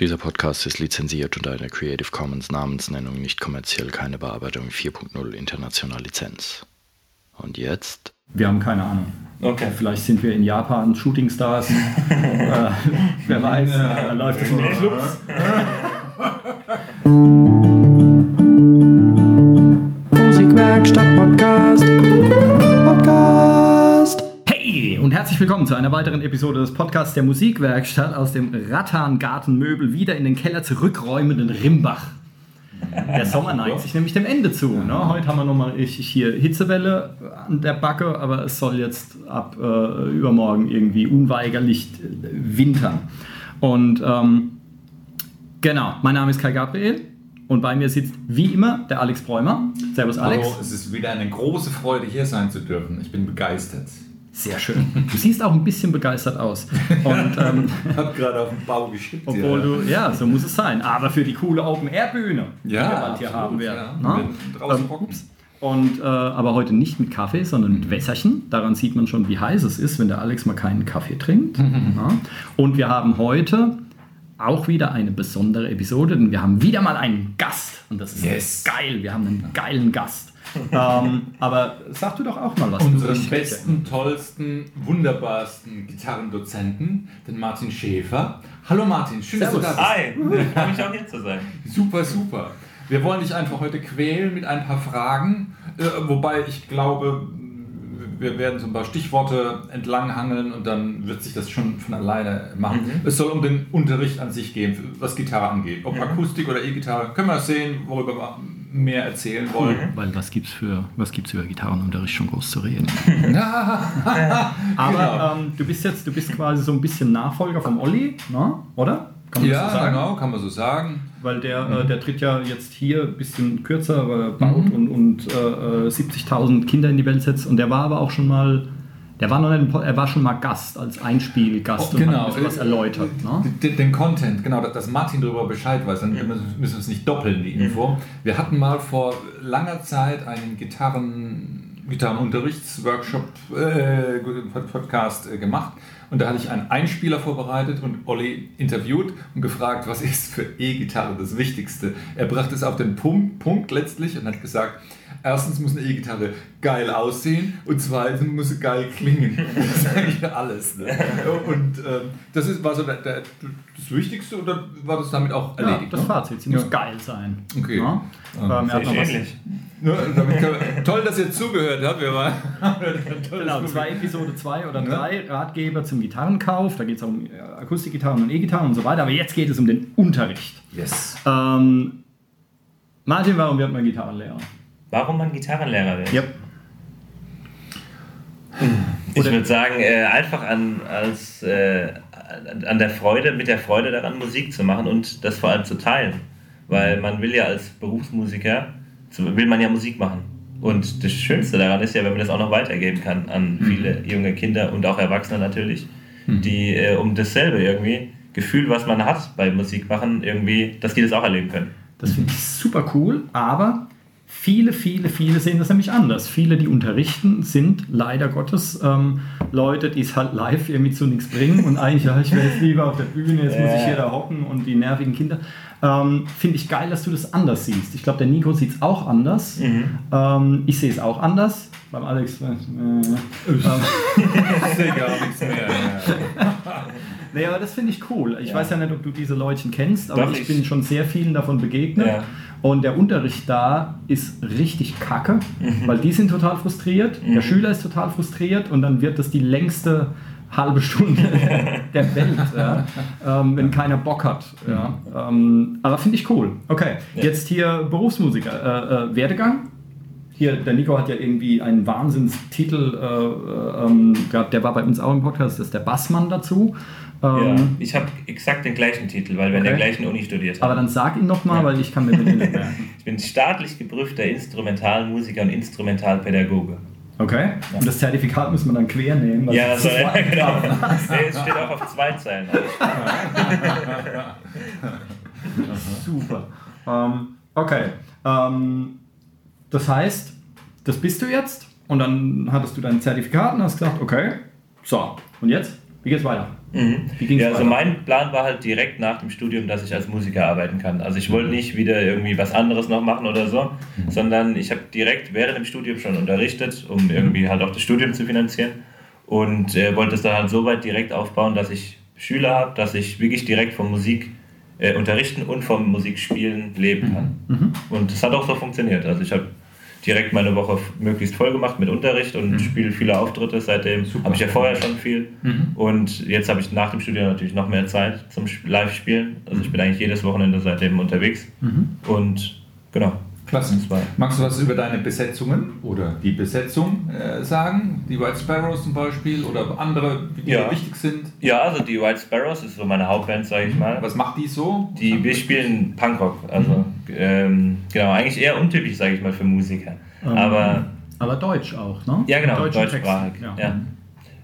Dieser Podcast ist lizenziert unter einer Creative Commons Namensnennung nicht kommerziell, keine Bearbeitung 4.0 international Lizenz. Und jetzt? Wir haben keine Ahnung. Okay. Vielleicht sind wir in Japan Shootingstars. äh, wer weiß, da läuft es in den Clubs. Herzlich willkommen zu einer weiteren Episode des Podcasts der Musikwerkstatt aus dem Rattan-Gartenmöbel wieder in den Keller zurückräumenden Rimbach. Der Sommer neigt sich nämlich dem Ende zu. Ne? Heute haben wir nochmal hier Hitzewelle an der Backe, aber es soll jetzt ab äh, übermorgen irgendwie unweigerlich äh, wintern. Und ähm, genau, mein Name ist Kai Gabriel und bei mir sitzt wie immer der Alex Bräumer. Servus Alex. Hallo, es ist wieder eine große Freude, hier sein zu dürfen. Ich bin begeistert. Sehr schön. Du siehst auch ein bisschen begeistert aus. Und, ähm, Ich habe gerade auf den Bau geschickt. obwohl ja. du, ja, so muss es sein. Aber für die coole Open-Air-Bühne, die Ja, wir bald hier haben werden. ja. ne? Draußen Ähm. Und äh, aber heute nicht mit Kaffee, sondern mit Wässerchen. Daran sieht man schon, wie heiß es ist, wenn der Alex mal keinen Kaffee trinkt. ja. Und wir haben heute auch wieder eine besondere Episode, denn wir haben wieder mal einen Gast. Und das ist Yes. geil. Wir haben einen geilen Gast. ähm, aber sag du doch auch mal was. Unseren Du- besten, tollsten, wunderbarsten Gitarrendozenten, den Martin Schäfer. Hallo Martin, schön, Servus. dass du da bist. Hi, ich freue mich auch hier zu sein. Super, super. Wir wollen dich einfach heute quälen mit ein paar Fragen, äh, wobei ich glaube, wir werden so ein paar Stichworte entlanghangeln und dann wird sich das schon von alleine machen. Mhm. Es soll um den Unterricht an sich gehen, was Gitarre angeht. Ob Mhm. Akustik oder E-Gitarre, können wir sehen, worüber wir mehr erzählen wollen. Weil was gibt's für was gibt's über Gitarrenunterricht schon groß zu reden? Genau. Aber ähm, du bist jetzt, du bist quasi so ein bisschen Nachfolger vom Olli, ne? oder? Kann man das so Ja, sagen? genau, kann man so sagen. Weil der, äh, der tritt ja jetzt hier ein bisschen kürzer, weil er baut und, und äh, äh, 70.000 Kinder in die Welt setzt. Und der war aber auch schon mal, der war noch nicht, er war schon mal Gast, als Einspielgast Oh, und genau. hat ein bisschen was erläutert. Ne? Den, den Content, genau, dass- dass Martin darüber Bescheid weiß, dann müssen wir es nicht doppeln, die Info. Wir hatten mal vor langer Zeit einen Gitarren, Gitarrenunterrichtsworkshop, äh, Podcast äh, gemacht und da hatte ich einen Einspieler vorbereitet und Olli interviewt und gefragt, was ist für E-Gitarre das Wichtigste. Er brachte es auf den Punkt, Punkt letztlich und hat gesagt, erstens muss eine E-Gitarre geil aussehen und zweitens muss sie geil klingen. Das ist eigentlich alles. Ne? Und ähm, das ist, war so der, der, das Wichtigste oder war das damit auch Ja, erledigt? das ne? Fazit, sie Ja. muss geil sein. Okay. Ja? Ähm, er hat noch was. Ne, wir, toll, dass ihr zugehört habt. Wir waren Genau, war Episode 2 oder Ja. 3, Ratgeber zum Gitarrenkauf. Da geht es um äh, Akustikgitarren und E-Gitarren und so weiter. Aber jetzt geht es um den Unterricht. Yes. Ähm, Martin, warum wird man Gitarrenlehrer? Warum man Gitarrenlehrer wird? Ja. Ich würde sagen, äh, einfach an, als, äh, an- der Freude, mit der Freude daran, Musik zu machen und das vor allem zu teilen. Weil man will ja als Berufsmusiker, will man ja Musik machen. Und das Schönste daran ist ja, wenn man das auch noch weitergeben kann an viele junge Kinder und auch Erwachsene natürlich, die äh, um dasselbe irgendwie Gefühl, was man hat bei Musik machen, irgendwie, dass die das auch erleben können. Das finde ich super cool, aber viele, viele, viele sehen das nämlich anders. Viele, die unterrichten, sind leider Gottes ähm, Leute, die es halt live irgendwie zu nichts bringen und eigentlich, ja, ich wäre jetzt lieber auf der Bühne, jetzt muss ich hier da hocken und die nervigen Kinder. Ähm, finde ich geil, dass du das anders siehst. Ich glaube, der Nico sieht es auch anders. Ähm, ich sehe es auch anders. Beim Alex. Äh, äh, ähm, Ich sehe gar nichts mehr. Aber das finde ich cool. Ich Ja. weiß ja nicht, ob du diese Leutchen kennst, aber Doch, ich, ich- bin schon sehr vielen davon begegnet. Ja. Und der Unterricht da ist richtig kacke, weil die sind total frustriert, der Schüler ist total frustriert und dann wird das die längste halbe Stunde der Welt, ja, ähm, wenn keiner Bock hat. Ja. Ähm, aber finde ich cool. Okay, Ja. jetzt hier Berufsmusiker. Äh, äh, Werdegang? Hier, der Nico hat ja irgendwie einen Wahnsinnstitel äh, äh, ähm, gehabt, der war bei uns auch im Podcast, das ist der Bassmann dazu. Ja, Ähm, ich habe exakt den gleichen Titel, weil wir an der Okay. gleichen Uni studiert haben. Aber dann sag ihn nochmal, Ja. weil ich kann mir den nicht merken. Ich bin staatlich geprüfter Instrumentalmusiker und Instrumentalpädagoge. Okay. Und das Zertifikat muss man dann quer nehmen. Ja, das so, ja, genau. Nee, es steht auch auf zwei Zeilen. super. Ähm, okay. Ähm, das heißt, das bist du jetzt und dann hattest du dein Zertifikat und hast gesagt, okay, so, und jetzt? Wie geht's weiter? Mhm. Wie ja, also weiter? mein Plan war halt direkt nach dem Studium, dass ich als Musiker arbeiten kann. Also ich wollte nicht wieder irgendwie was anderes noch machen oder so, sondern ich habe direkt während dem Studium schon unterrichtet, um irgendwie halt auch das Studium zu finanzieren und äh, wollte es dann halt so weit direkt aufbauen, dass ich Schüler habe, dass ich wirklich direkt vom Musik äh, unterrichten und vom Musikspielen leben kann. Und das hat auch so funktioniert. Also ich habe direkt meine Woche möglichst voll gemacht mit Unterricht und spiele viele Auftritte. Seitdem habe ich ja vorher schon viel. Und jetzt habe ich nach dem Studium natürlich noch mehr Zeit zum Sp- Live-Spielen. Also ich bin eigentlich jedes Wochenende seitdem unterwegs. Und genau. War- Magst du was über deine Besetzungen oder die Besetzung äh, sagen? Die White Sparrows zum Beispiel oder andere, die Ja. wichtig sind? Ja, also die White Sparrows ist so meine Hauptband, sage ich mal. Was macht die so? Die, wir spielen Punkrock, also ähm, genau, eigentlich eher untypisch, sage ich mal, für Musiker. Aber Aber Deutsch auch, ne? ja, genau, deutschsprachig. Texten, Ja.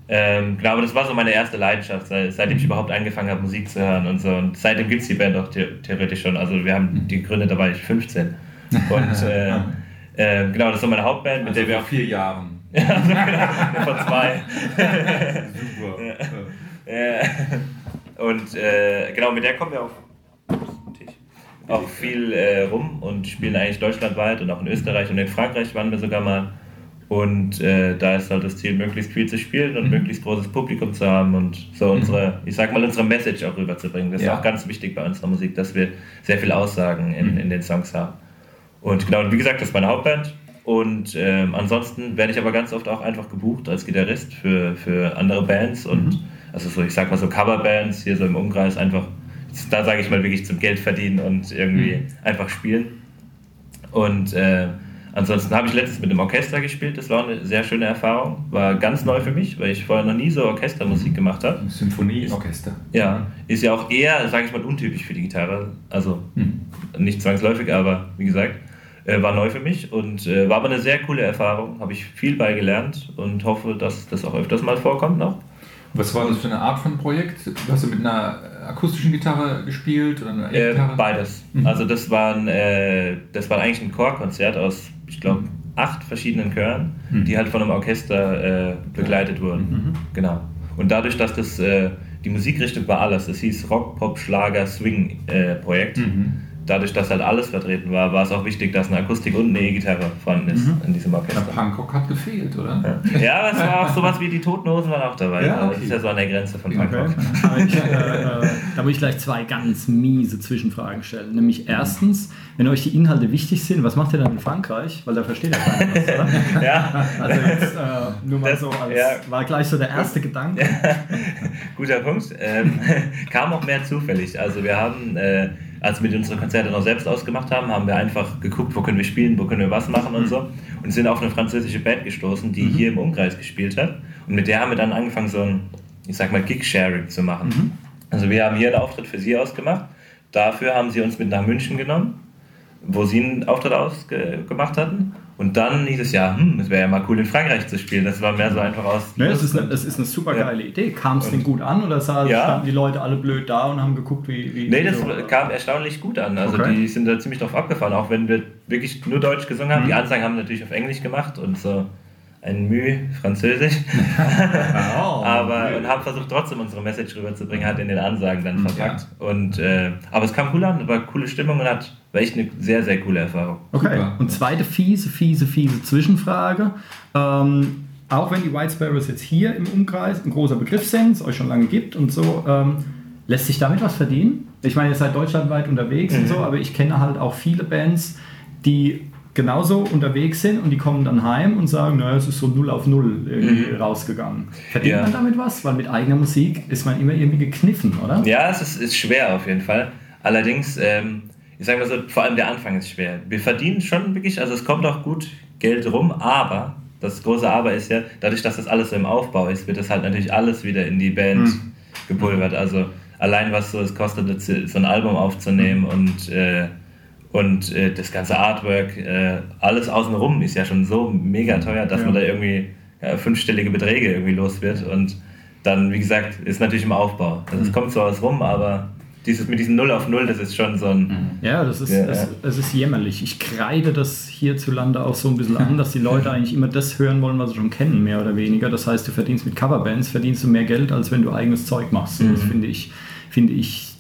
Ähm, genau, aber das war so meine erste Leidenschaft, seit, seitdem ich überhaupt angefangen habe, Musik zu hören und so. Und seitdem gibt es die Band auch the theoretisch schon. Also wir haben die gegründet, da war ich 15. Und äh, äh, genau, das ist so meine Hauptband, mit Also der wir vor auch vier Jahren. vor zwei. Super. Und äh, genau, mit der kommen wir auch, auch viel äh, rum und spielen eigentlich deutschlandweit und auch in Österreich und in Frankreich waren wir sogar mal. Und äh, da ist halt das Ziel, möglichst viel zu spielen und möglichst großes Publikum zu haben und so unsere, ich sag mal, unsere Message auch rüberzubringen. Das Ja. ist auch ganz wichtig bei unserer Musik, dass wir sehr viel Aussagen in, in den Songs haben. Und genau, wie gesagt, das ist meine Hauptband. Und ähm, ansonsten werde ich aber ganz oft auch einfach gebucht als Gitarrist für, für andere Bands und also so, ich sag mal so Coverbands hier so im Umkreis einfach, da sage ich mal wirklich zum Geld verdienen und irgendwie einfach spielen. Und äh, ansonsten habe ich letztens mit einem Orchester gespielt, das war eine sehr schöne Erfahrung, war ganz neu für mich, weil ich vorher noch nie so Orchestermusik gemacht habe. Symphonieorchester. Ja, ist ja auch eher, sage ich mal, untypisch für die Gitarre. Also Mhm. nicht zwangsläufig, aber wie gesagt, äh, war neu für mich und äh, war aber eine sehr coole Erfahrung. Habe ich viel bei gelernt und hoffe, dass das auch öfters mal vorkommt noch. Was war das für eine Art von Projekt? Hast du mit einer akustischen Gitarre gespielt oder einer Äh, E-Gitarre? beides. Also das waren, äh, das war eigentlich ein Chorkonzert aus, ich glaube, acht verschiedenen Chören, die halt von einem Orchester äh, begleitet wurden. Genau. Und dadurch, dass das äh, die Musikrichtung war alles, es hieß Rock, Pop, Schlager, Swing äh, Projekt. Dadurch, dass halt alles vertreten war, war es auch wichtig, dass eine Akustik und eine E-Gitarre vorhanden ist in diesem Der Orchester. Punkrock hat gefehlt, oder? Ja, aber es war auch sowas wie die Toten Hosen waren auch dabei. Ja, Also Das okay. ist ja so an der Grenze von Okay. Punkrock. Ich, äh, äh, da muss ich gleich zwei ganz miese Zwischenfragen stellen. Nämlich erstens, wenn euch die Inhalte wichtig sind, was macht ihr dann in Frankreich? Weil da versteht ja keiner was, oder? Ja, Also jetzt äh, nur mal Das- so als, ja. war gleich so der erste Gedanke. Guter Punkt. Ähm, kam auch mehr zufällig. Also wir haben, äh, als wir unsere Konzerte noch selbst ausgemacht haben, haben wir einfach geguckt, wo können wir spielen, wo können wir was machen und so. Und sind auf eine französische Band gestoßen, die hier im Umkreis gespielt hat. Und mit der haben wir dann angefangen, so ein, ich sag mal, Gig-Sharing zu machen. Also wir haben hier einen Auftritt für sie ausgemacht. Dafür haben sie uns mit nach München genommen, wo sie einen Auftritt ausgemacht hatten. Und dann hieß es ja, hm, es wäre ja mal cool in Frankreich zu spielen. Das war mehr so einfach aus. Ne, das, ist eine, das ist eine super geile Idee. Kam es denn gut an oder sah, Ja. standen die Leute alle blöd da und haben geguckt, wie. wie Nee, das so, kam erstaunlich gut an. Also Okay. die sind da ziemlich drauf abgefahren, auch wenn wir wirklich nur Deutsch gesungen haben. Die Mhm. Ansagen haben wir natürlich auf Englisch gemacht und so ein Mühe Französisch. Oh, aber und haben versucht trotzdem unsere Message rüberzubringen, hat in den Ansagen dann Mhm. verpackt. Und äh, aber es kam cool an, war coole Stimmung und hat war echt eine sehr, sehr coole Erfahrung. Okay, Super. und zweite fiese, fiese, fiese Zwischenfrage. Ähm, auch wenn die White Sparrows jetzt hier im Umkreis ein großer Begriff sind, es euch schon lange gibt und so, ähm, lässt sich damit was verdienen? Ich meine, ihr seid deutschlandweit unterwegs und so, aber ich kenne halt auch viele Bands, die genauso unterwegs sind und die kommen dann heim und sagen, naja, es ist so null auf null irgendwie rausgegangen. Verdient Ja. man damit was? Weil mit eigener Musik ist man immer irgendwie gekniffen, oder? Ja, es ist, ist schwer auf jeden Fall. Allerdings, ähm, ich sage mal so, vor allem der Anfang ist schwer. Wir verdienen schon wirklich, also es kommt auch gut Geld rum, aber das große Aber ist ja, dadurch, dass das alles so im Aufbau ist, wird das halt natürlich alles wieder in die Band gepulvert. Also allein was so es kostet, so ein Album aufzunehmen und, äh, und äh, das ganze Artwork, äh, alles außenrum ist ja schon so mega teuer, dass Ja. man da irgendwie ja, fünfstellige Beträge irgendwie los wird und dann, wie gesagt, ist natürlich im Aufbau. Also es kommt zwar was rum, aber dieses mit diesem Null auf Null, das ist schon so ein. Ja, das ist, Ja, es, ja. es ist jämmerlich. Ich kreide das hierzulande auch so ein bisschen an, dass die Leute eigentlich immer das hören wollen, was sie schon kennen, mehr oder weniger. Das heißt, du verdienst mit Coverbands, verdienst du mehr Geld, als wenn du eigenes Zeug machst. Mhm. Das finde ich, finde ich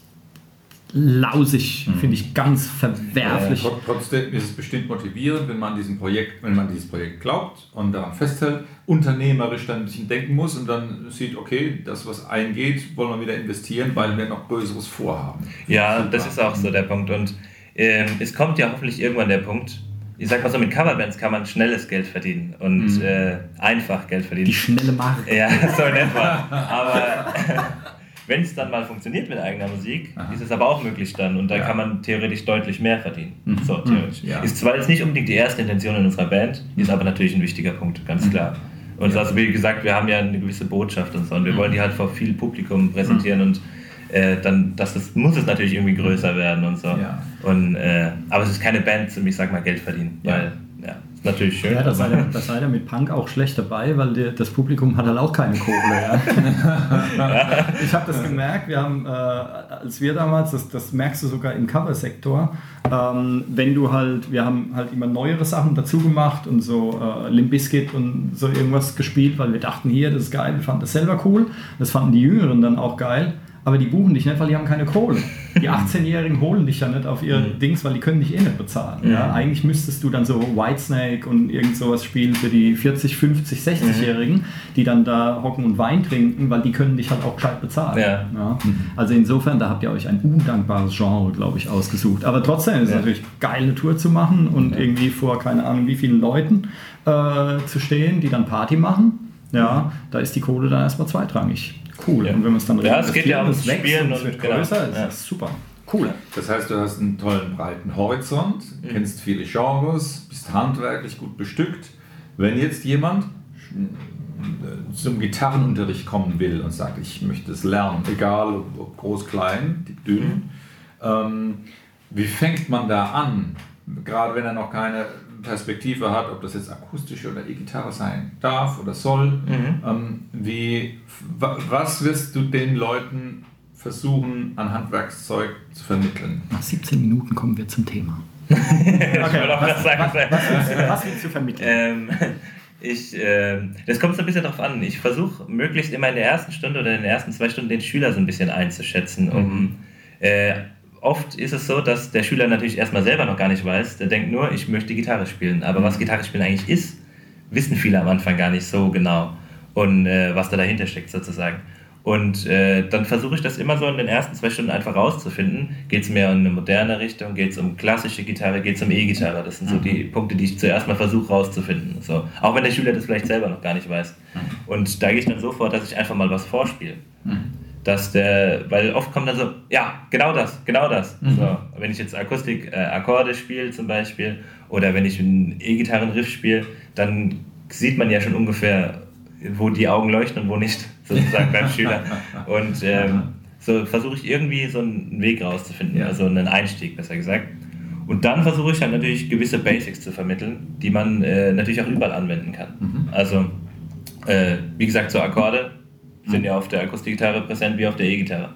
lausig, finde ich ganz verwerflich. Tr- Trotzdem ist es bestimmt motivierend, wenn man diesem Projekt, wenn man dieses Projekt glaubt und daran festhält, unternehmerisch dann ein bisschen denken muss und dann sieht, okay, das was eingeht, wollen wir wieder investieren, weil wir noch Größeres vorhaben. Ja, Super. das ist auch so der Punkt. Und ähm, es kommt ja hoffentlich irgendwann der Punkt, ich sag mal so, mit Coverbands kann man schnelles Geld verdienen und äh, einfach Geld verdienen. Die schnelle Marke. Ja, so in etwa. Aber wenn es dann mal funktioniert mit eigener Musik, ist es aber auch möglich dann und da Ja. kann man theoretisch deutlich mehr verdienen. So, theoretisch. Ja. Ist zwar jetzt nicht unbedingt die erste Intention in unserer Band, ist aber natürlich ein wichtiger Punkt, ganz klar. Und also wie gesagt, wir haben ja eine gewisse Botschaft und so und wir wollen die halt vor viel Publikum präsentieren und äh, dann, das, das muss es natürlich irgendwie größer werden und so. Ja. Und, äh, aber es ist keine Band zum, ich sag mal, Geld verdienen, Ja. weil ja, natürlich schön. Ja, da seid, aber- ihr, da seid ihr mit Punk auch schlecht dabei, weil der, das Publikum hat halt auch keine Kohle. Ja. ich habe das gemerkt, wir haben, äh, als wir damals, das, das merkst du sogar im Coversektor, ähm, wenn du halt, wir haben halt immer neuere Sachen dazu gemacht und so äh, Limp Bizkit und so irgendwas gespielt, weil wir dachten, hier, das ist geil, wir fanden das selber cool, das fanden die Jüngeren dann auch geil. Aber die buchen dich nicht, weil die haben keine Kohle. Die 18-Jährigen holen dich ja nicht auf ihre Dings, weil die können dich eh nicht bezahlen. Ja? Eigentlich müsstest du dann so Whitesnake und irgend sowas spielen für die 40, 50, 60-Jährigen, die dann da hocken und Wein trinken, weil die können dich halt auch gescheit bezahlen. Ja. Also insofern, da habt ihr euch ein undankbares Genre, glaube ich, ausgesucht. Aber trotzdem ist es Ja. natürlich geil, eine Tour zu machen und irgendwie vor keine Ahnung wie vielen Leuten äh, zu stehen, die dann Party machen. Ja, da ist die Kohle dann erstmal zweitrangig. Cool. Ja. Und wenn man es dann Ja, es geht ja ums Spielen und es und wird genau. größer, ist Ja. das super. Cool. Das heißt, du hast einen tollen breiten Horizont, Mhm. kennst viele Genres, bist handwerklich gut bestückt. Wenn jetzt jemand zum Gitarrenunterricht kommen will und sagt, ich möchte es lernen, egal ob, groß, klein, dick, dünn, ähm, wie fängt man da an? Gerade wenn er noch keine Perspektive hat, ob das jetzt akustische oder E-Gitarre sein darf oder soll. Ähm, wie, wa- was wirst du den Leuten versuchen, an Handwerkszeug zu vermitteln? Nach 17 Minuten kommen wir zum Thema. auch was. Was willst du vermitteln? Ähm, ich, ähm, das kommt so ein bisschen drauf an. Ich versuche möglichst immer in der ersten Stunde oder in den ersten zwei Stunden den Schüler so ein bisschen einzuschätzen. Um, äh, oft ist es so, dass der Schüler natürlich erstmal selber noch gar nicht weiß. Der denkt nur, ich möchte Gitarre spielen. Aber was Gitarre spielen eigentlich ist, wissen viele am Anfang gar nicht so genau. Und äh, was da dahinter steckt sozusagen. Und äh, dann versuche ich das immer so in den ersten zwei Stunden einfach rauszufinden. Geht es mehr in eine moderne Richtung, geht es um klassische Gitarre, geht es um E-Gitarre. Das sind so die Punkte, die ich zuerst mal versuche rauszufinden. So. Auch wenn der Schüler das vielleicht selber noch gar nicht weiß. Und da gehe ich dann so vor, dass ich einfach mal was vorspiele. Dass der, weil oft kommt dann so, ja, genau das, genau das. So, wenn ich jetzt Akustik, äh, Akkorde spiele zum Beispiel, oder wenn ich einen E-Gitarren-Riff spiele, dann sieht man ja schon ungefähr, wo die Augen leuchten und wo nicht, sozusagen beim Schüler. Und ähm, so versuche ich irgendwie so einen Weg rauszufinden, Ja. also einen Einstieg, besser gesagt. Und dann versuche ich dann natürlich gewisse Basics zu vermitteln, die man äh, natürlich auch überall anwenden kann. Also, äh, wie gesagt, so Akkorde sind ja auf der Akustikgitarre präsent wie auf der E-Gitarre.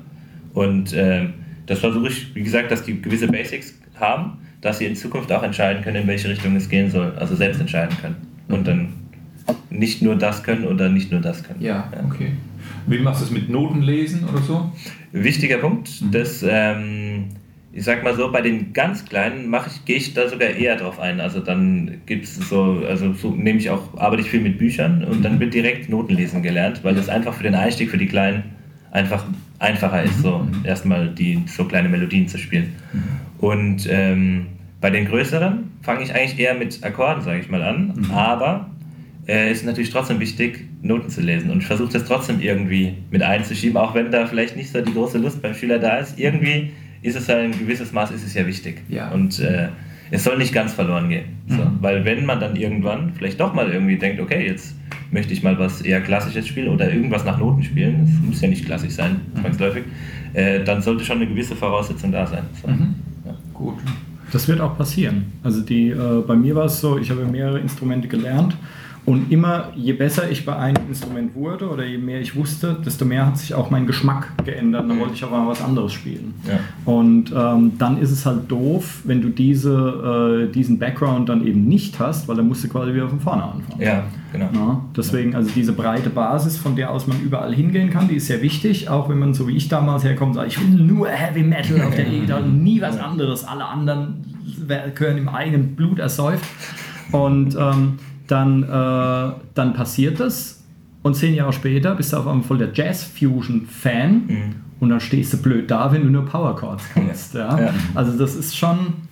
Und ähm, das versuche ich, wie gesagt, dass die gewisse Basics haben, dass sie in Zukunft auch entscheiden können, in welche Richtung es gehen soll. Also selbst entscheiden können. Und dann nicht nur das können oder nicht nur das können. Ja, okay. Wie machst du es mit Notenlesen oder so? Wichtiger Punkt, dass ähm, ich sag mal so, bei den ganz Kleinen mache ich, gehe ich da sogar eher drauf ein. Also dann gibt es so, also so nehme ich auch, arbeite ich viel mit Büchern und dann wird direkt Notenlesen gelernt, weil das einfach für den Einstieg für die Kleinen einfach einfacher ist, so erstmal die so kleine Melodien zu spielen. Und ähm, bei den größeren fange ich eigentlich eher mit Akkorden, sage ich mal, an, aber äh, ist natürlich trotzdem wichtig, Noten zu lesen. Und ich versuche das trotzdem irgendwie mit einzuschieben, auch wenn da vielleicht nicht so die große Lust beim Schüler da ist. Irgendwie ist es ja ein gewisses Maß, ist es ja wichtig. Ja. Und äh, es soll nicht ganz verloren gehen. So. Weil wenn man dann irgendwann vielleicht doch mal irgendwie denkt, okay, jetzt möchte ich mal was eher Klassisches spielen oder irgendwas nach Noten spielen, das muss ja nicht klassisch sein, zwangsläufig, äh, dann sollte schon eine gewisse Voraussetzung da sein. So. Ja. Gut. Das wird auch passieren. Also die, äh, bei mir war es so, ich habe mehrere Instrumente gelernt Und immer, je besser ich bei einem Instrument wurde oder je mehr ich wusste, desto mehr hat sich auch mein Geschmack geändert. Dann wollte ich auch mal was anderes spielen. Ja. Und ähm, dann ist es halt doof, wenn du diese, äh, diesen Background dann eben nicht hast, weil dann musst du quasi wieder von vorne anfangen. Ja, genau. Ja, deswegen, also diese breite Basis, von der aus man überall hingehen kann, die ist sehr wichtig, auch wenn man so wie ich damals herkommt sagt, ich will nur Heavy Metal auf der E-Gitarre, nie was anderes, alle anderen gehören im eigenen Blut ersäuft. Und ähm, dann, äh, dann passiert das und zehn Jahre später bist du auf einmal voll der Jazz-Fusion-Fan Mhm. und dann stehst du blöd da, wenn du nur Power Chords kannst. Ja. Ja. Also das ist schon ein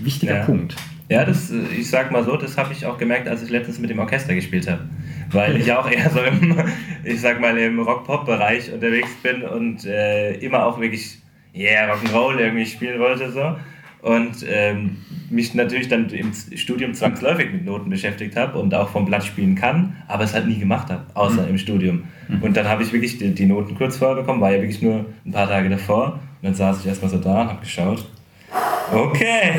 wichtiger Ja. Punkt. Ja, das, äh, ich sag mal so, das habe ich auch gemerkt, als ich letztens mit dem Orchester gespielt habe. Weil ich auch eher so im, ich sag mal, im Rock-Pop-Bereich unterwegs bin und äh, immer auch wirklich, yeah, Rock'n'Roll irgendwie spielen wollte so. Und ähm, mich natürlich dann im Studium zwangsläufig mit Noten beschäftigt habe und auch vom Blatt spielen kann, aber es halt nie gemacht habe, außer im Studium. Und dann habe ich wirklich die, die Noten kurz vorher bekommen, war ja wirklich nur ein paar Tage davor. Und dann saß ich erstmal so da und habe geschaut. Okay.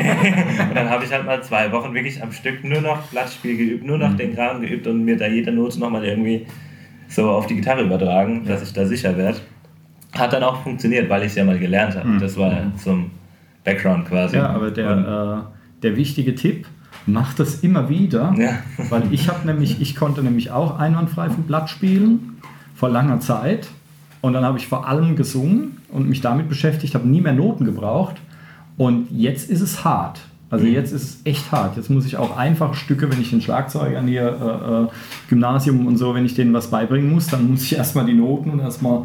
Und dann habe ich halt mal zwei Wochen wirklich am Stück nur noch Blattspiel geübt, nur noch den Kram geübt und mir da jede Note nochmal irgendwie so auf die Gitarre übertragen, dass ich da sicher werde. Hat dann auch funktioniert, weil ich es ja mal gelernt habe. Das war zum Background quasi. Ja, aber der, äh, der wichtige Tipp, mach das immer wieder, Ja. weil ich habe nämlich, ich konnte nämlich auch einwandfrei vom Blatt spielen vor langer Zeit und dann habe ich vor allem gesungen und mich damit beschäftigt, habe nie mehr Noten gebraucht und jetzt ist es hart. Also jetzt ist es echt hart. Jetzt muss ich auch einfache Stücke, wenn ich den Schlagzeugern hier äh, äh, Gymnasium und so, wenn ich denen was beibringen muss, dann muss ich erstmal die Noten und erstmal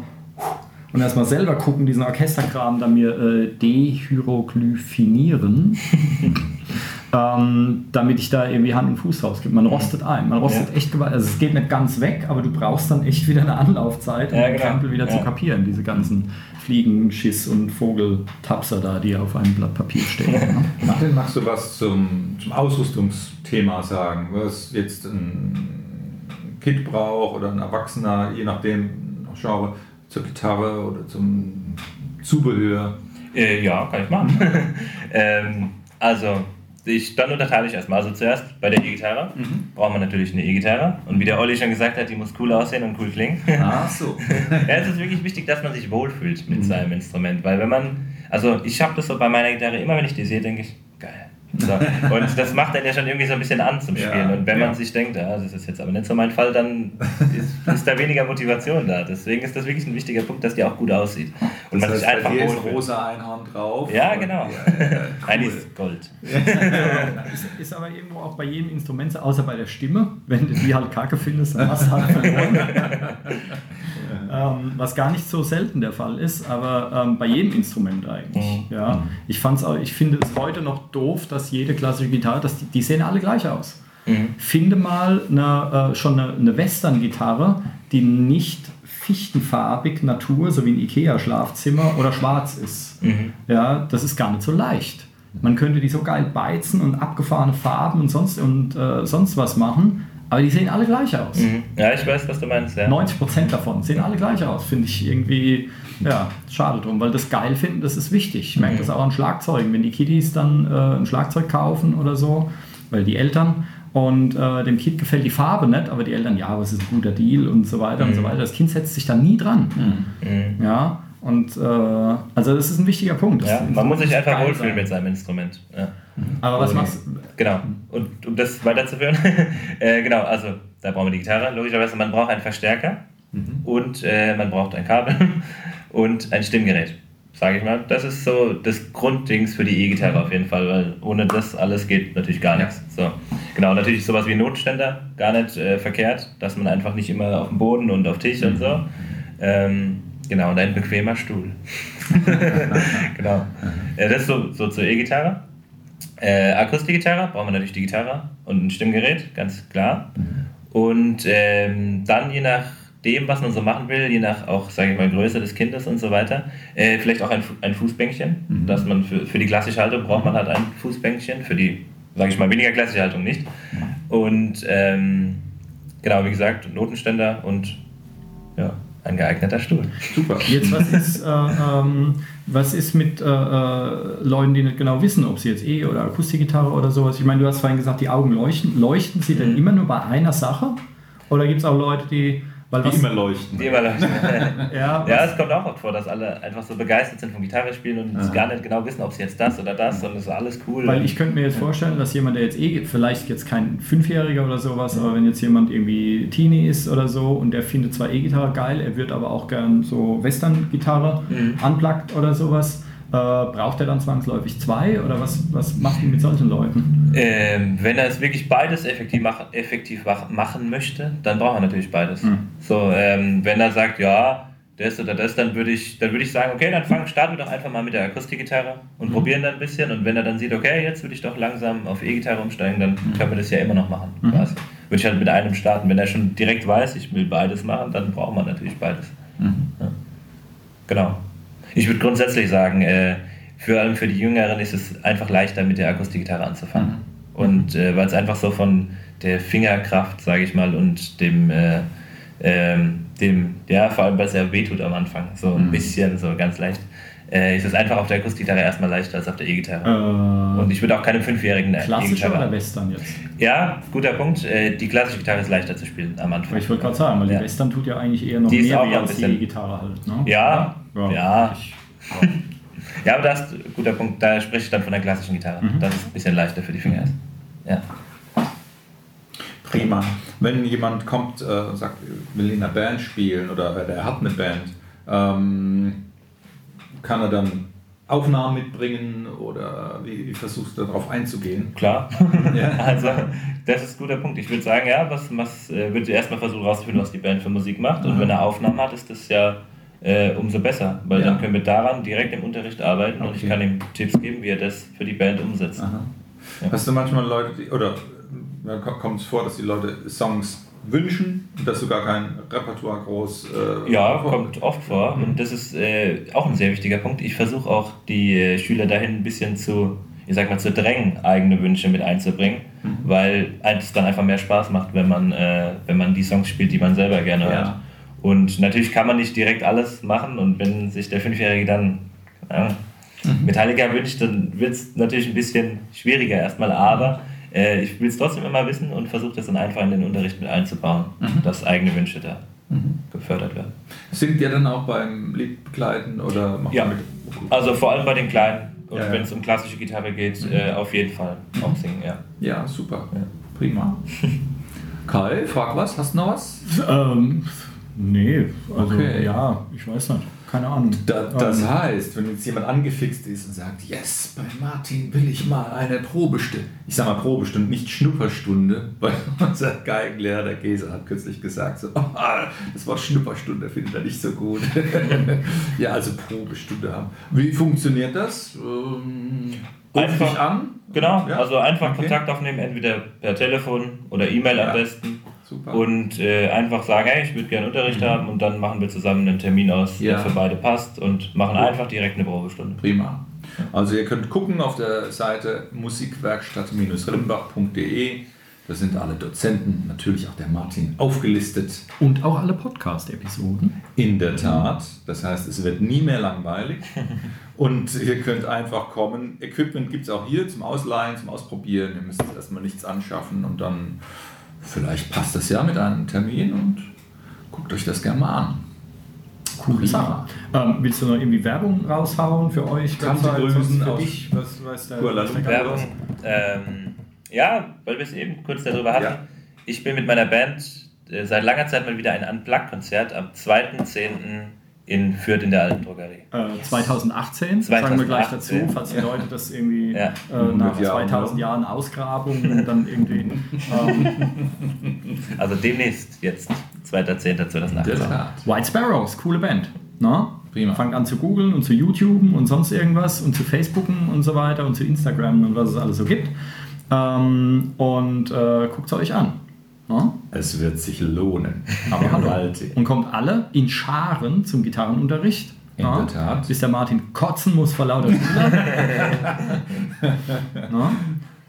und erstmal selber gucken, diesen Orchesterkram dann mir äh, dehieroglyphinieren, ähm, damit ich da irgendwie Hand und Fuß rausgebe. Man rostet ein, man rostet Ja. echt gewaltig. Also es geht nicht ganz weg, aber du brauchst dann echt wieder eine Anlaufzeit, um Ja, den genau. Krempel wieder zu Ja. kapieren, diese ganzen Fliegen, Schiss und Vogeltapser da, die auf einem Blatt Papier stehen. ne? Martin, magst du was zum, zum Ausrüstungsthema sagen? Was jetzt ein Kind braucht oder ein Erwachsener, je nachdem, Genre, zur Gitarre oder zum Zubehör? Äh, ja, kann ich machen. ähm, also, ich, dann unterteile ich erstmal. Also zuerst bei der E-Gitarre braucht man natürlich eine E-Gitarre. Und wie der Olli schon gesagt hat, die muss cool aussehen und cool klingen. Ach so. ja, es ist wirklich wichtig, dass man sich wohlfühlt mit seinem Instrument. Weil wenn man, also ich habe das so bei meiner Gitarre, immer wenn ich die sehe, denke ich. So. Und das macht dann ja schon irgendwie so ein bisschen an zum Ja, Spielen. und wenn man ja. sich denkt, ja, das ist jetzt aber nicht so mein Fall, dann ist, ist da weniger Motivation da. Deswegen ist das wirklich ein wichtiger Punkt, dass die auch gut aussieht. Und man das sich heißt, einfach bei dir ist rosa Einhorn drauf. Ja, genau. Ja, ja, cool. Ist Gold. ist, ist aber irgendwo auch bei jedem Instrument, so, außer bei der Stimme. Wenn du die halt kacke findest, dann hast du halt verloren. ähm, was gar nicht so selten der Fall ist, aber ähm, bei jedem Instrument eigentlich. Mhm. Ja. Ich, fand's auch, ich finde es heute noch doof, dass jede klassische Gitarre, dass die, die sehen alle gleich aus. Mhm. Finde mal eine, äh, schon eine, eine Western-Gitarre, die nicht fichtenfarbig Natur, so wie ein Ikea-Schlafzimmer oder schwarz ist. Mhm. Ja, das ist gar nicht so leicht. Man könnte die so geil beizen und abgefahrene Farben und sonst, und, äh, sonst was machen, aber die sehen alle gleich aus. Mhm. Ja, ich weiß, was du meinst. Ja. 90% davon sehen alle gleich aus, finde ich irgendwie, ja, schade drum, weil das geil finden, das ist wichtig. Ich merke Mhm. das auch an Schlagzeugen, wenn die Kiddies dann äh, ein Schlagzeug kaufen oder so, weil die Eltern und äh, dem Kind gefällt die Farbe nicht, aber die Eltern, ja, was ist ein guter Deal und so weiter und so weiter. Das Kind setzt sich da nie dran. Mhm. Ja, und äh, also das ist ein wichtiger Punkt. Ja, man muss sich einfach wohlfühlen sein. mit seinem Instrument. Ja. Aber was Und- machst du? Genau. Und um das weiterzuführen, äh, genau, also da brauchen wir die Gitarre. Logischerweise, man braucht einen Verstärker und äh, man braucht ein Kabel und ein Stimmgerät. Sage ich mal. Das ist so das Grunddings für die E-Gitarre auf jeden Fall, weil ohne das alles geht natürlich gar nichts. So. Genau, natürlich sowas wie Notständer, gar nicht äh, verkehrt, dass man einfach nicht immer auf dem Boden und auf Tisch und so. Ähm, genau, und ein bequemer Stuhl. genau. Äh, das ist so, so zur E-Gitarre. Äh, Akustikgitarre brauchen wir natürlich die Gitarre und ein Stimmgerät, ganz klar. Und ähm, dann je nachdem, was man so machen will, je nach auch, sage ich mal, Größe des Kindes und so weiter, äh, vielleicht auch ein, ein Fußbänkchen, dass man für, für die klassische Haltung braucht man halt ein Fußbänkchen, für die, sage ich mal, weniger klassische Haltung nicht. Und ähm, genau, wie gesagt, Notenständer und ja, ein geeigneter Stuhl. Super. Jetzt, was ist, äh, ähm, was ist mit äh, äh, Leuten, die nicht genau wissen, ob sie jetzt E- oder Akustikgitarre oder sowas? Ich meine, du hast vorhin gesagt, die Augen leuchten. Leuchten sie denn immer nur bei einer Sache? Oder gibt es auch Leute, die. Weil Die was, immer leuchten. Die immer leuchten. ja, Ja, es kommt auch oft vor, dass alle einfach so begeistert sind vom Gitarre spielen und gar nicht genau wissen, ob sie jetzt das oder das und es ist alles cool. Weil ich könnte mir jetzt vorstellen, dass jemand, der jetzt eh, vielleicht jetzt kein Fünfjähriger oder sowas, aber wenn jetzt jemand irgendwie Teenie ist oder so und der findet zwar E-Gitarre geil, er wird aber auch gern so Western-Gitarre Mhm. unplugged oder sowas, braucht er dann zwangsläufig zwei oder was, was macht ihr mit solchen Leuten? Ähm, wenn er es wirklich beides effektiv, mach, effektiv mach- machen möchte, dann braucht er natürlich beides. Mhm. So, ähm, wenn er sagt, ja, das oder das, dann würde ich, dann würde ich sagen, okay, dann starten wir doch einfach mal mit der Akustikgitarre und probieren dann ein bisschen. Und wenn er dann sieht, okay, jetzt würde ich doch langsam auf E-Gitarre umsteigen, dann können wir das ja immer noch machen. Mhm. Würde ich halt mit einem starten. Wenn er schon direkt weiß, ich will beides machen, dann braucht man natürlich beides. Ja. Genau. Ich würde grundsätzlich sagen, äh, vor allem für die Jüngeren ist es einfach leichter, mit der Akustikgitarre anzufangen. Und äh, weil es einfach so von der Fingerkraft, sage ich mal, und dem, äh, ähm, dem, ja, vor allem, weil es ja wehtut am Anfang, so ein bisschen, so ganz leicht, äh, ist es einfach auf der Akustikgitarre erstmal leichter als auf der E-Gitarre. Äh, Und ich würde auch keinem Fünfjährigen eine klassischer E-Gitarre oder Western jetzt? Ja, guter Punkt. Äh, die klassische Gitarre ist leichter zu spielen am Anfang. Aber ich wollte gerade sagen, weil Ja. die Western tut ja eigentlich eher noch Die mehr weh als die bisschen- Gitarre halt. Ne? Ja, ja. Ich, Ja, aber das ist ein guter Punkt. Da spreche ich dann von der klassischen Gitarre. Mhm. Dass es ein bisschen leichter für die Finger ist. Ja. Prima. Wenn jemand kommt äh, und sagt, will in einer Band spielen oder äh, der hat eine Band, ähm, kann er dann Aufnahmen mitbringen oder wie, wie versuchst du darauf einzugehen? Klar. Ja. Also, das ist ein guter Punkt. Ich würde sagen, ja, was, was äh, würde erstmal versuchen rauszufinden, was die Band für Musik macht. Und Mhm. wenn er Aufnahmen hat, ist das ja äh, umso besser, weil Ja. dann können wir daran direkt im Unterricht arbeiten und ich Okay. kann ihm Tipps geben, wie er das für die Band umsetzt. Ja. Hast du manchmal Leute, die, oder kommt es vor, dass die Leute Songs wünschen dass du gar kein Repertoire groß. Äh, Ja, kommt oft vor Mhm. und das ist äh, auch ein sehr wichtiger Punkt. Ich versuche auch die äh, Schüler dahin ein bisschen zu, ich sag mal, zu drängen, eigene Wünsche mit einzubringen, Mhm. weil es dann einfach mehr Spaß macht, wenn man, äh, wenn man die Songs spielt, die man selber gerne Ja. hört. Und natürlich kann man nicht direkt alles machen und wenn sich der Fünfjährige dann Ahnung, Mhm. Metallica wünscht, dann wird es natürlich ein bisschen schwieriger erstmal, aber äh, ich will es trotzdem immer wissen und versuche das dann einfach in den Unterricht mit einzubauen, Mhm. dass eigene Wünsche da gefördert werden. Singt ihr dann auch beim Liedbegleiten oder macht Ja. ihr mit? Also vor allem bei den Kleinen und Ja, ja. wenn es um klassische Gitarre geht, äh, auf jeden Fall auch singen, ja. Ja, super. Ja. Prima. Kai, frag was, hast du noch was? ähm, nee, also Okay. ja, ich weiß nicht. Keine Ahnung. Da, das ähm, heißt, wenn jetzt jemand angefixt ist und sagt, yes, bei Martin will ich mal eine Probestunde. Ich sage mal Probestunde, nicht Schnupperstunde, weil unser Geigenlehrer, der Käse, hat kürzlich gesagt, so, "Ah, das Wort Schnupperstunde findet er nicht so gut. ja, also Probestunde haben. Wie funktioniert das? Ähm, ruf Einfach- dich an? Genau, Ja? also einfach Okay. Kontakt aufnehmen, entweder per Telefon oder E-Mail Ja. am besten. Super. Und äh, einfach sagen, hey, ich würde gerne Unterricht haben und dann machen wir zusammen einen Termin aus, Ja. der für beide passt und machen einfach direkt eine Probestunde. Prima. Also ihr könnt gucken auf der Seite musikwerkstatt-rimbach.de. Da sind alle Dozenten, natürlich auch der Martin, aufgelistet. Und auch alle Podcast-Episoden. In der Tat. Das heißt, es wird nie mehr langweilig. Und ihr könnt einfach kommen. Equipment gibt es auch hier zum Ausleihen, zum Ausprobieren. Ihr müsst erstmal nichts anschaffen und dann vielleicht passt das ja mit einem Termin und guckt euch das gerne mal an. Coole. Sache. Ähm, willst du noch irgendwie Werbung raushauen für euch? Tante Website, grüßen für dich? Was, was. Geil Werbung. Ähm, ja, weil wir es eben kurz darüber hatten. Ja. Ich bin mit meiner Band äh, seit langer Zeit mal wieder ein Unplugged-Konzert am 2.10. in Fürth in der Alten Drogerie. Äh, 2018, sagen wir gleich dazu, 2018. falls die Leute das irgendwie Ja. äh, nach 100 Jahren, 2000 ne? Jahren Ausgrabung dann irgendwie. Ähm, Also demnächst jetzt, 2.10.2018. Der Tat. White Sparrows, coole Band. Na? Prima. Fangt an zu googeln und zu YouTuben und sonst irgendwas und zu Facebooken und so weiter und zu Instagram und was es alles so gibt. Ähm, und äh, guckt es euch an. Es wird sich lohnen. Aber hallo. Gewaltig. Und kommt alle in Scharen zum Gitarrenunterricht. In Na? der Tat. Bis der Martin kotzen muss vor lauter. Na?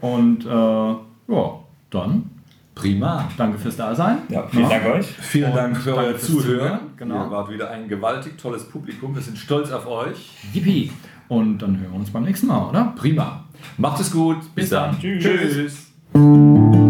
Und äh, ja, dann Prima. Danke fürs Dasein. Ja, Vielen Dank euch. Vielen Und Dank für danke euer fürs Zuhören. Zuhören, genau. Ihr wart wieder ein gewaltig tolles Publikum. Wir sind stolz auf euch. Yippie. Und dann hören wir uns beim nächsten Mal, oder? Prima. Macht es gut. Bis dann. Tschüss. Tschüss.